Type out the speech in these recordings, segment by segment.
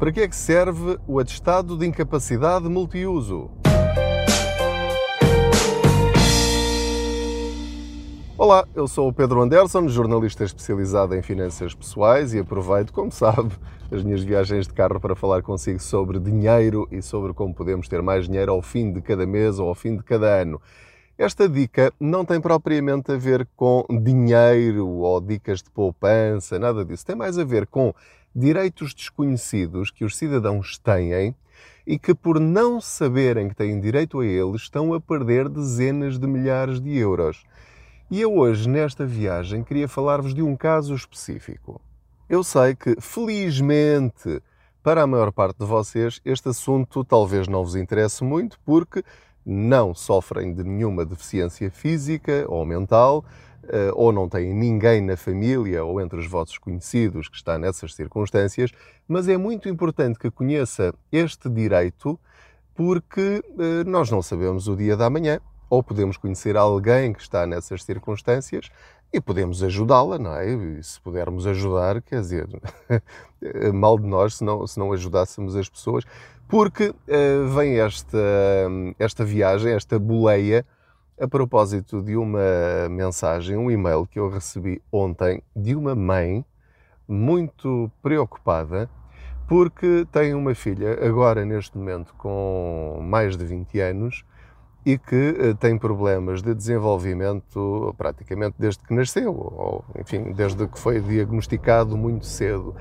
Para que é que serve o atestado de incapacidade multiuso? Olá, eu sou o Pedro Anderson, jornalista especializado em finanças pessoais e aproveito, como sabe, as minhas viagens de carro para falar consigo sobre dinheiro e sobre como podemos ter mais dinheiro ao fim de cada mês ou ao fim de cada ano. Esta dica não tem propriamente a ver com dinheiro ou dicas de poupança, nada disso. Tem mais a ver com direitos desconhecidos que os cidadãos têm e que, por não saberem que têm direito a eles, estão a perder dezenas de milhares de euros. E eu hoje, nesta viagem, queria falar-vos de um caso específico. Eu sei que, felizmente, para a maior parte de vocês, este assunto talvez não vos interesse muito, porque não sofrem de nenhuma deficiência física ou mental, ou não têm ninguém na família ou entre os vossos conhecidos que está nessas circunstâncias, mas é muito importante que conheça este direito porque eh, nós não sabemos o dia da manhã ou podemos conhecer alguém que está nessas circunstâncias e podemos ajudá-la, não é? E se pudermos ajudar, quer dizer, mal de nós se não, se não ajudássemos as pessoas, porque uh, vem esta, esta viagem, esta boleia, a propósito de uma mensagem, um e-mail que eu recebi ontem de uma mãe muito preocupada porque tem uma filha, agora neste momento com mais de 20 anos, e que uh, tem problemas de desenvolvimento praticamente desde que nasceu, ou enfim, desde que foi diagnosticado muito cedo.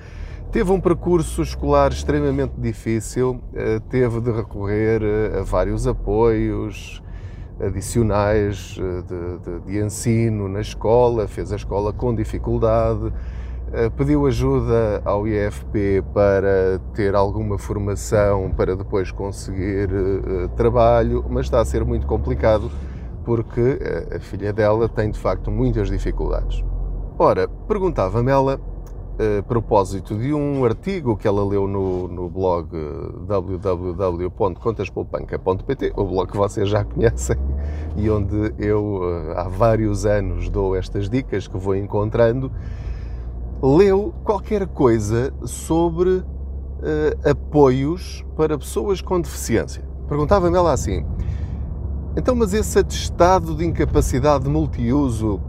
Teve um percurso escolar extremamente difícil, uh, teve de recorrer uh, a vários apoios adicionais de, de, de ensino na escola, fez a escola com dificuldade eh, pediu ajuda ao IFP para ter alguma formação para depois conseguir uh, trabalho, mas está a ser muito complicado porque a filha dela tem de facto muitas dificuldades. Ora, perguntava-me ela, a propósito de um artigo que ela leu no, no blog www.contaspoupanca.pt, o blog que vocês já conhecem e onde eu há vários anos dou estas dicas que vou encontrando leu qualquer coisa sobre uh, apoios para pessoas com deficiência. Perguntava-me ela assim: então, mas esse atestado de incapacidade multiuso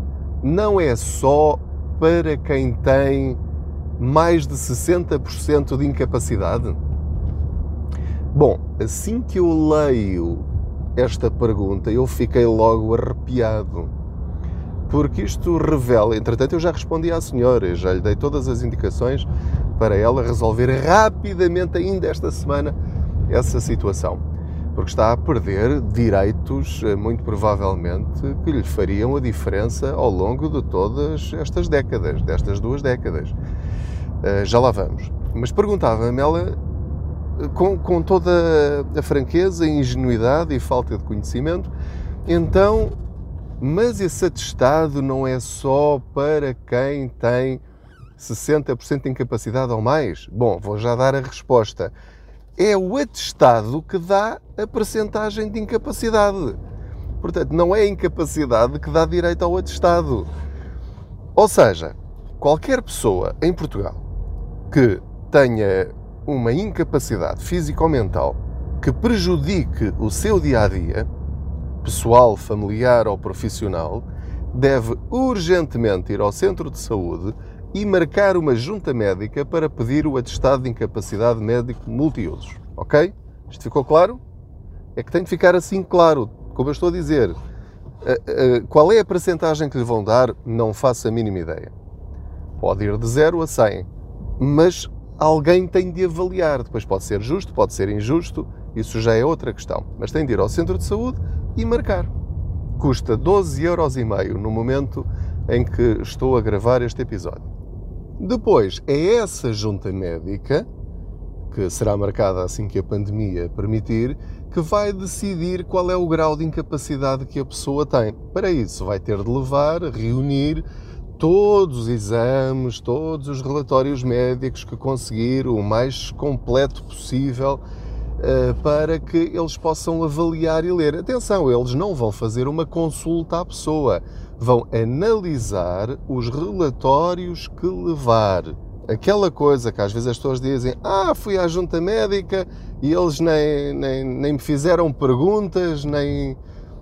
não é só para quem tem mais de 60% de incapacidade? Bom, assim que eu leio esta pergunta, eu fiquei logo arrepiado porque isto revela. Entretanto, eu já respondi à senhora, já lhe dei todas as indicações para ela resolver rapidamente, ainda esta semana, essa situação. Porque está a perder direitos, eh, muito provavelmente, que lhe fariam a diferença ao longo de todas estas décadas, destas duas décadas. Eh, já lá vamos. Mas perguntava-me ela, eh, com, com toda a franqueza, ingenuidade e falta de conhecimento, então mas esse atestado não é só para quem tem 60% de incapacidade ou mais? Bom, vou já dar a resposta. É o atestado que dá a percentagem de incapacidade. Portanto, não é a incapacidade que dá direito ao atestado. Ou seja, qualquer pessoa em Portugal que tenha uma incapacidade física ou mental que prejudique o seu dia a dia, pessoal, familiar ou profissional, deve urgentemente ir ao centro de saúde e marcar uma junta médica para pedir o atestado de incapacidade médico multiusos. Ok? Isto ficou claro? É que tem de ficar assim claro, como eu estou a dizer. Qual é a percentagem que lhe vão dar? Não faço a mínima ideia. Pode ir de 0 a 100, mas alguém tem de avaliar. Depois pode ser justo, pode ser injusto, isso já é outra questão. Mas tem de ir ao centro de saúde e marcar. Custa 12,5 euros no momento em que estou a gravar este episódio. Depois é essa junta médica, que será marcada assim que a pandemia permitir, que vai decidir qual é o grau de incapacidade que a pessoa tem. Para isso, vai ter de levar, reunir todos os exames, todos os relatórios médicos que conseguir, o mais completo possível para que eles possam avaliar e ler. Atenção, eles não vão fazer uma consulta à pessoa, vão analisar os relatórios que levar aquela coisa que às vezes as pessoas dizem: Ah, fui à junta médica e eles nem, nem, nem me fizeram perguntas, nem,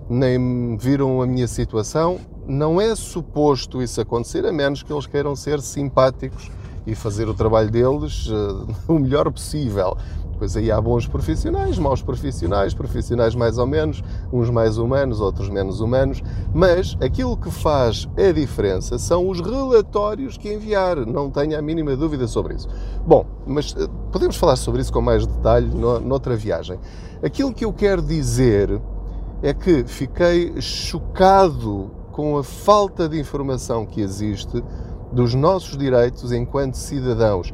nem viram a minha situação. Não é suposto isso acontecer, a menos que eles queiram ser simpáticos e fazer o trabalho deles uh, o melhor possível. Depois aí há bons profissionais, maus profissionais, profissionais mais ou menos, uns mais humanos, outros menos humanos, mas aquilo que faz a diferença são os relatórios que enviar, não tenha a mínima dúvida sobre isso. Bom, mas uh, podemos falar sobre isso com mais detalhe no, noutra viagem. Aquilo que eu quero dizer é que fiquei chocado com a falta de informação que existe dos nossos direitos enquanto cidadãos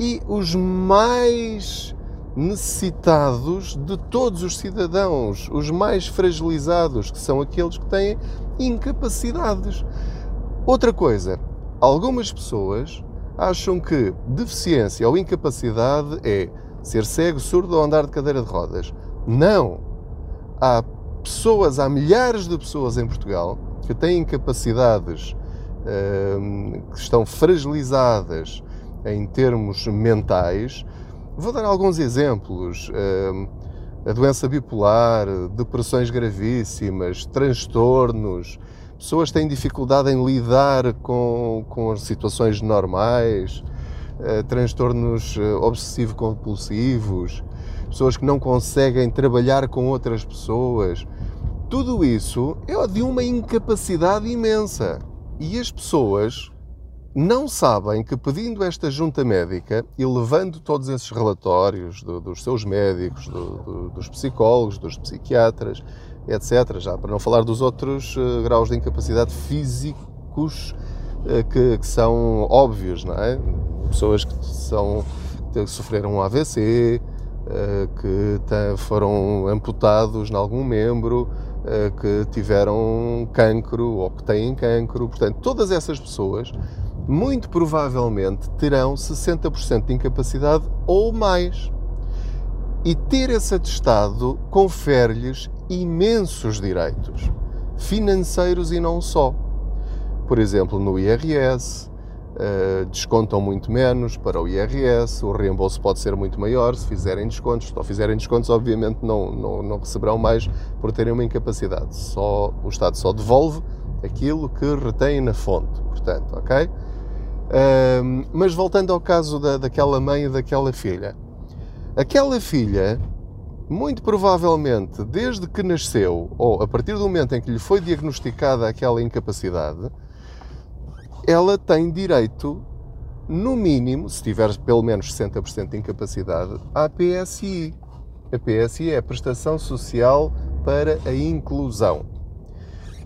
e os mais necessitados de todos os cidadãos, os mais fragilizados, que são aqueles que têm incapacidades. Outra coisa, algumas pessoas acham que deficiência ou incapacidade é ser cego, surdo ou andar de cadeira de rodas. Não! Há pessoas, há milhares de pessoas em Portugal que têm incapacidades Ehm, que estão fragilizadas em termos mentais. Vou dar alguns exemplos. Ehm, a doença bipolar, depressões gravíssimas, transtornos, pessoas têm dificuldade em lidar com, com situações normais, eh, transtornos eh, obsessivo-compulsivos, pessoas que não conseguem trabalhar com outras pessoas. Tudo isso é de uma incapacidade imensa. E as pessoas não sabem que pedindo esta junta médica e levando todos esses relatórios do, dos seus médicos, do, do, dos psicólogos, dos psiquiatras, etc., já para não falar dos outros uh, graus de incapacidade físicos uh, que, que, são óbvios, não é? Pessoas que, são, que sofreram um AVC, uh, eh, que foram amputados em algum membro, que tiveram cancro ou que têm cancro. Portanto, todas essas pessoas muito provavelmente terão 60% de incapacidade ou mais. E ter esse atestado confere-lhes imensos direitos, financeiros e não só. Por exemplo, no IRS, Uh, descontam muito menos para o IRS, o reembolso pode ser muito maior se fizerem descontos. Se fizerem descontos, obviamente não, não, não, receberão mais por terem uma incapacidade. Só, o Estado só devolve aquilo que retém na fonte, portanto, ok? Mas voltando ao caso da, daquela mãe e daquela filha. Aquela filha, muito provavelmente, desde que nasceu, ou a partir do momento em que lhe foi diagnosticada aquela incapacidade, ela tem direito, no mínimo, se tiver pelo menos 60% de incapacidade, à PSI. A PSI é a Prestação Social para a Inclusão.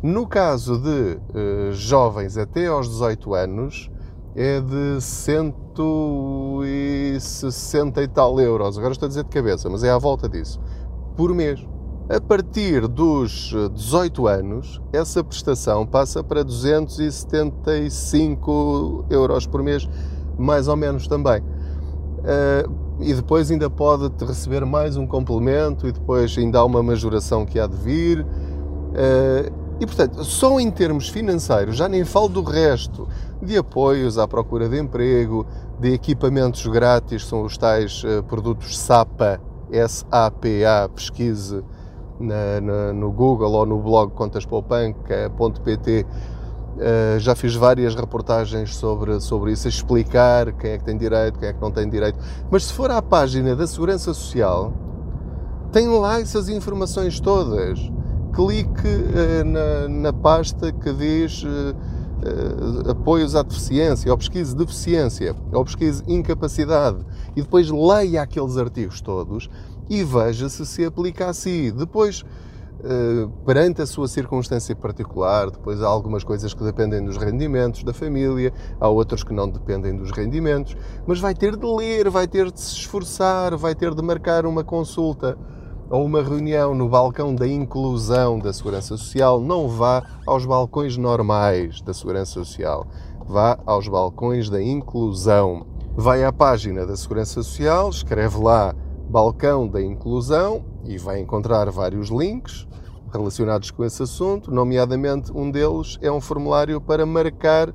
No caso de uh, jovens até aos 18 anos, é de 160 e tal euros. Agora estou a dizer de cabeça, mas é à volta disso. Por mês. A partir dos 18 anos, essa prestação passa para 275 euros por mês, mais ou menos também. Uh, e depois ainda pode receber mais um complemento e depois ainda há uma majoração que há de vir. Uh, e portanto, só em termos financeiros, já nem falo do resto, de apoios à procura de emprego, de equipamentos grátis, são os tais uh, produtos SAPA, S-A-P-A, pesquise na, na, no Google ou no blog contaspoupanca.pt uh, já fiz várias reportagens sobre, sobre isso, a explicar quem é que tem direito, quem é que não tem direito. Mas se for à página da Segurança Social, tem lá essas informações todas. Clique uh, na, na, pasta que diz uh, apoios à deficiência, ou pesquise deficiência, ou pesquise incapacidade, e depois leia aqueles artigos todos e veja se se aplica a si. Depois, eh, perante a sua circunstância particular, depois há algumas coisas que dependem dos rendimentos da família, há outras que não dependem dos rendimentos, mas vai ter de ler, vai ter de se esforçar, vai ter de marcar uma consulta ou uma reunião no balcão da inclusão da Segurança Social. Não vá aos balcões normais da Segurança Social, vá aos balcões da inclusão. Vai à página da Segurança Social, escreve lá balcão da inclusão e vai encontrar vários links relacionados com esse assunto, nomeadamente um deles é um formulário para marcar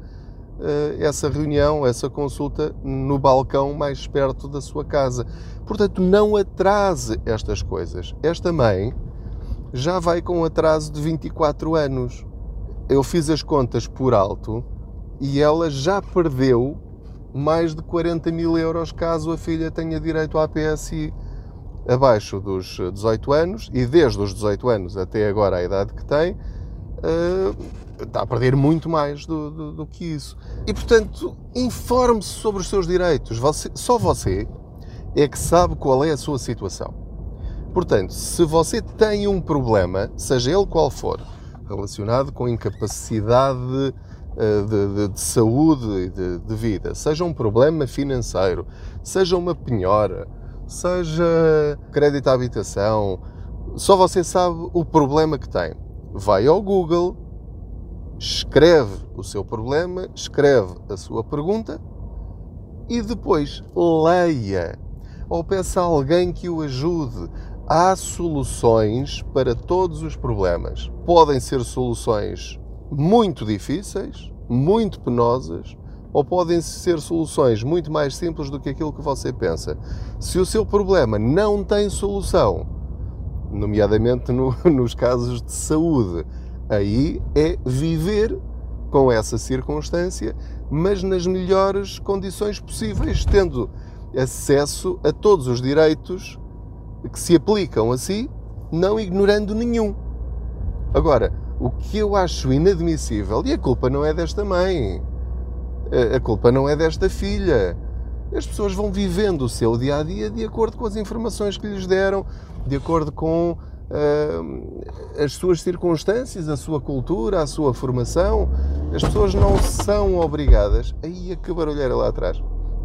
essa reunião, essa consulta no balcão mais perto da sua casa. Portanto, não atrase estas coisas. Esta mãe já vai com um atraso de 24 anos. Eu fiz as contas por alto e ela já perdeu mais de 40 mil euros caso a filha tenha direito à PSI abaixo dos 18 anos e desde os 18 anos até agora a idade que tem uh, está a perder muito mais do, do, do que isso. E portanto, informe-se sobre os seus direitos. Você, só você é que sabe qual é a sua situação. Portanto, se você tem um problema, seja ele qual for, relacionado com incapacidade eh, de, de, de saúde e de, de, vida, seja um problema financeiro, seja uma penhora, seja crédito à habitação, só você sabe o problema que tem. Vai ao Google, escreve o seu problema, escreve a sua pergunta e depois leia ou peça a alguém que o ajude. Há soluções para todos os problemas. Podem ser soluções muito difíceis, muito penosas, ou podem ser soluções muito mais simples do que aquilo que você pensa. Se o seu problema não tem solução, nomeadamente no, nos casos de saúde, aí é viver com essa circunstância, mas nas melhores condições possíveis, tendo acesso a todos os direitos que se aplicam a si, não ignorando nenhum. Agora, o que eu acho inadmissível, e a culpa não é desta mãe, a culpa não é desta filha. As pessoas vão vivendo o seu dia a dia de acordo com as informações que lhes deram, de acordo com as suas circunstâncias, a sua cultura, a sua formação. As pessoas não são obrigadas. Aí a que barulheira lá atrás.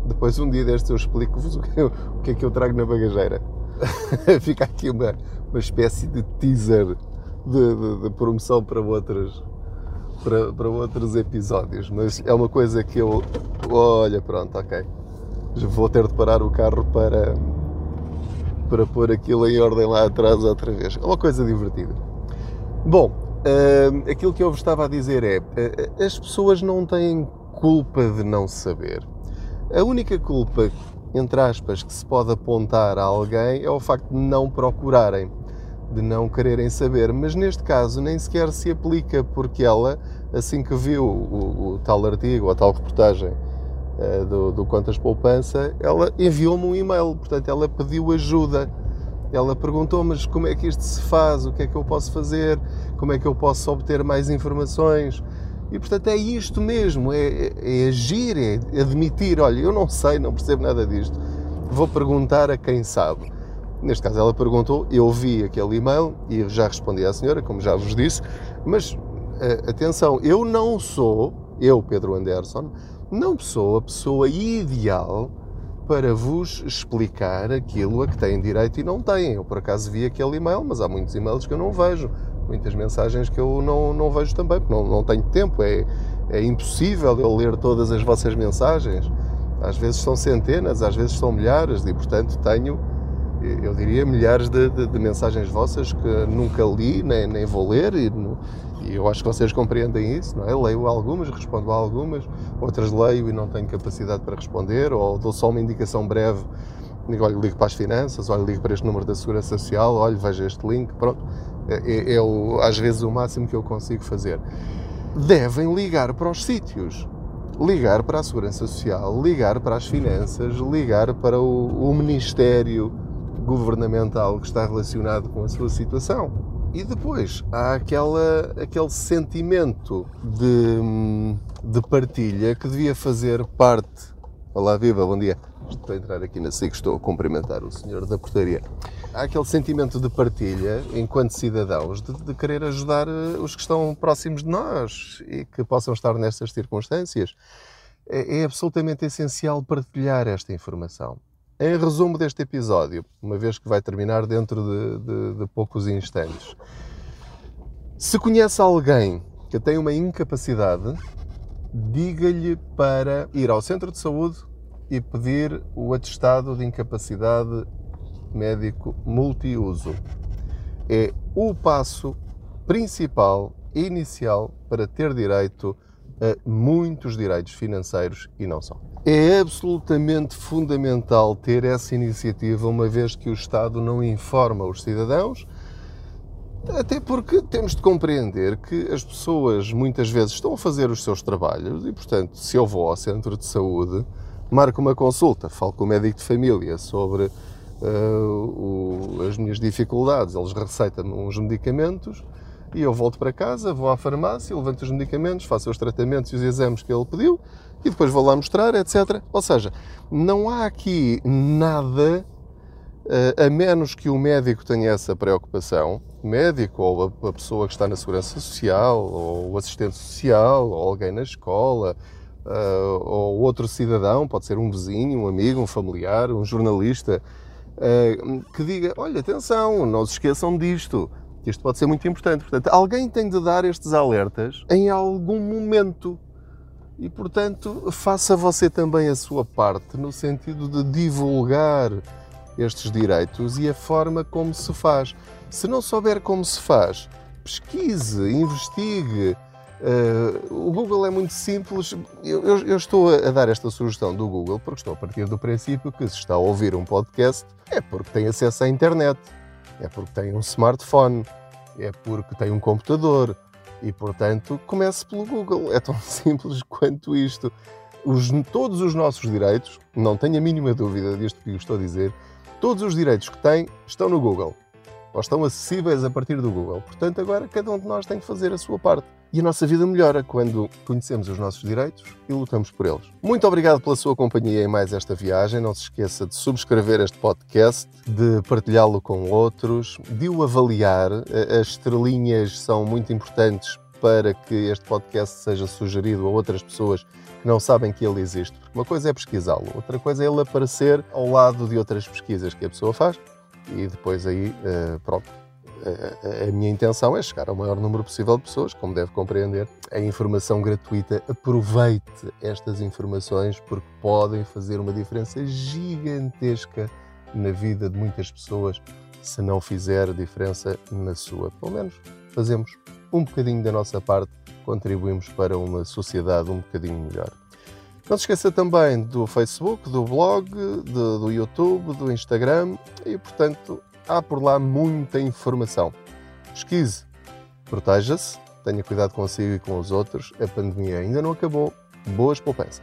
Depois, um dia destes, eu explico-vos o, o que é que eu trago na bagageira. Fica aqui uma, uma espécie de teaser de, de, de promoção para outros, para, para outros episódios. Mas é uma coisa que eu. Olha, pronto, ok. Vou ter de parar o carro para, para pôr aquilo em ordem lá atrás outra vez. É uma coisa divertida. Bom, uh, aquilo que eu vos estava a dizer é: uh, as pessoas não têm culpa de não saber. A única culpa, entre aspas, que se pode apontar a alguém é o facto de não procurarem, de não quererem saber. Mas neste caso nem sequer se aplica, porque ela, assim que viu o, o tal artigo, a tal reportagem do, do Contas Poupança, ela enviou-me um e-mail, portanto ela pediu ajuda. Ela perguntou, mas como é que isto se faz? O que é que eu posso fazer? Como é que eu posso obter mais informações? E portanto é isto mesmo, é, é agir, é admitir, olha, eu não sei, não percebo nada disto, vou perguntar a quem sabe. Neste caso ela perguntou, eu vi aquele e-mail e já respondi à senhora, como já vos disse, mas uh, atenção, eu não sou, eu Pedro Anderson, não sou a pessoa ideal para vos explicar aquilo a que têm direito e não têm. Eu por acaso vi aquele e-mail, mas há muitos e-mails que eu não vejo muitas mensagens que eu não, não vejo também, porque não, não tenho tempo, é, é impossível eu ler todas as vossas mensagens. Às vezes são centenas, às vezes são milhares, e portanto tenho, eu diria, milhares de, de, de mensagens vossas que nunca li, nem, nem vou ler, e, e, eu acho que vocês compreendem isso, não é? Leio algumas, respondo a algumas, outras leio e não tenho capacidade para responder, ou dou só uma indicação breve digo, olha, ligo para as finanças, olha, ligo para este número da Segurança Social, olha, veja este link, pronto. É, é, é o, às vezes o máximo que eu consigo fazer. Devem ligar para os sítios. Ligar para a Segurança Social, ligar para as finanças, ligar para o, o Ministério governamental que está relacionado com a sua situação. E depois há aquela, aquele sentimento de, de partilha que devia fazer parte. Olá, viva, bom dia. Estou a entrar aqui na SIC, estou a cumprimentar o senhor da portaria há aquele sentimento de partilha, enquanto cidadãos, de, de, querer ajudar eh, os que estão próximos de nós e que possam estar nestas circunstâncias. É, é absolutamente essencial partilhar esta informação. Em resumo deste episódio, uma vez que vai terminar dentro de, de, de poucos instantes, se conhece alguém que tem uma incapacidade, diga-lhe para ir ao centro de saúde e pedir o atestado de incapacidade médico multiuso. É o passo principal, inicial, para ter direito a muitos direitos financeiros e não só. É absolutamente fundamental ter essa iniciativa, uma vez que o Estado não informa os cidadãos, até porque temos de compreender que as pessoas muitas vezes estão a fazer os seus trabalhos e, portanto, se eu vou ao centro de saúde, marco uma consulta, falo com o médico de família sobre uh, o, as minhas dificuldades, eles receitam-me uns medicamentos e eu volto para casa, vou à farmácia, levanto os medicamentos, faço os tratamentos e os exames que ele pediu e depois vou lá mostrar, etc. Ou seja, não há aqui nada, eh, a menos que o médico tenha essa preocupação, o médico ou a pessoa que está na segurança social, ou o assistente social, ou alguém na escola, eh, ou outro cidadão, pode ser um vizinho, um amigo, um familiar, um jornalista, eh, que diga: olha, atenção, não se esqueçam disto isto pode ser muito importante. Portanto, alguém tem de dar estes alertas em algum momento. E, portanto, faça você também a sua parte no sentido de divulgar estes direitos e a forma como se faz. Se não souber como se faz, pesquise, investigue. Uh, o Google é muito simples. Eu, eu, eu, estou a dar esta sugestão do Google porque estou a partir do princípio que se está a ouvir um podcast é porque tem acesso à internet, é porque tem um smartphone, é porque tem um computador e, portanto, comece pelo Google. É tão simples quanto isto. Os, todos os nossos direitos, não tenho a mínima dúvida disto que estou a dizer, todos os direitos que tem estão no Google ou estão acessíveis a partir do Google. Portanto, agora cada um de nós tem que fazer a sua parte. E a nossa vida melhora quando conhecemos os nossos direitos e lutamos por eles. Muito obrigado pela sua companhia em mais esta viagem. Não se esqueça de subscrever este podcast, de partilhá-lo com outros, de o avaliar. As estrelinhas são muito importantes para que este podcast seja sugerido a outras pessoas que não sabem que ele existe. Porque uma coisa é pesquisá-lo, outra coisa é ele aparecer ao lado de outras pesquisas que a pessoa faz e depois aí, eh, pronto, a, minha intenção é chegar ao maior número possível de pessoas, como deve compreender. A informação gratuita, aproveite estas informações porque podem fazer uma diferença gigantesca na vida de muitas pessoas se não fizer diferença na sua. Pelo menos fazemos um bocadinho da nossa parte, contribuímos para uma sociedade um bocadinho melhor. Não se esqueça também do Facebook, do blog, do, do YouTube, do Instagram e, portanto, há por lá muita informação. Pesquise, proteja-se, tenha cuidado consigo e com os outros. A pandemia ainda não acabou. Boas poupanças.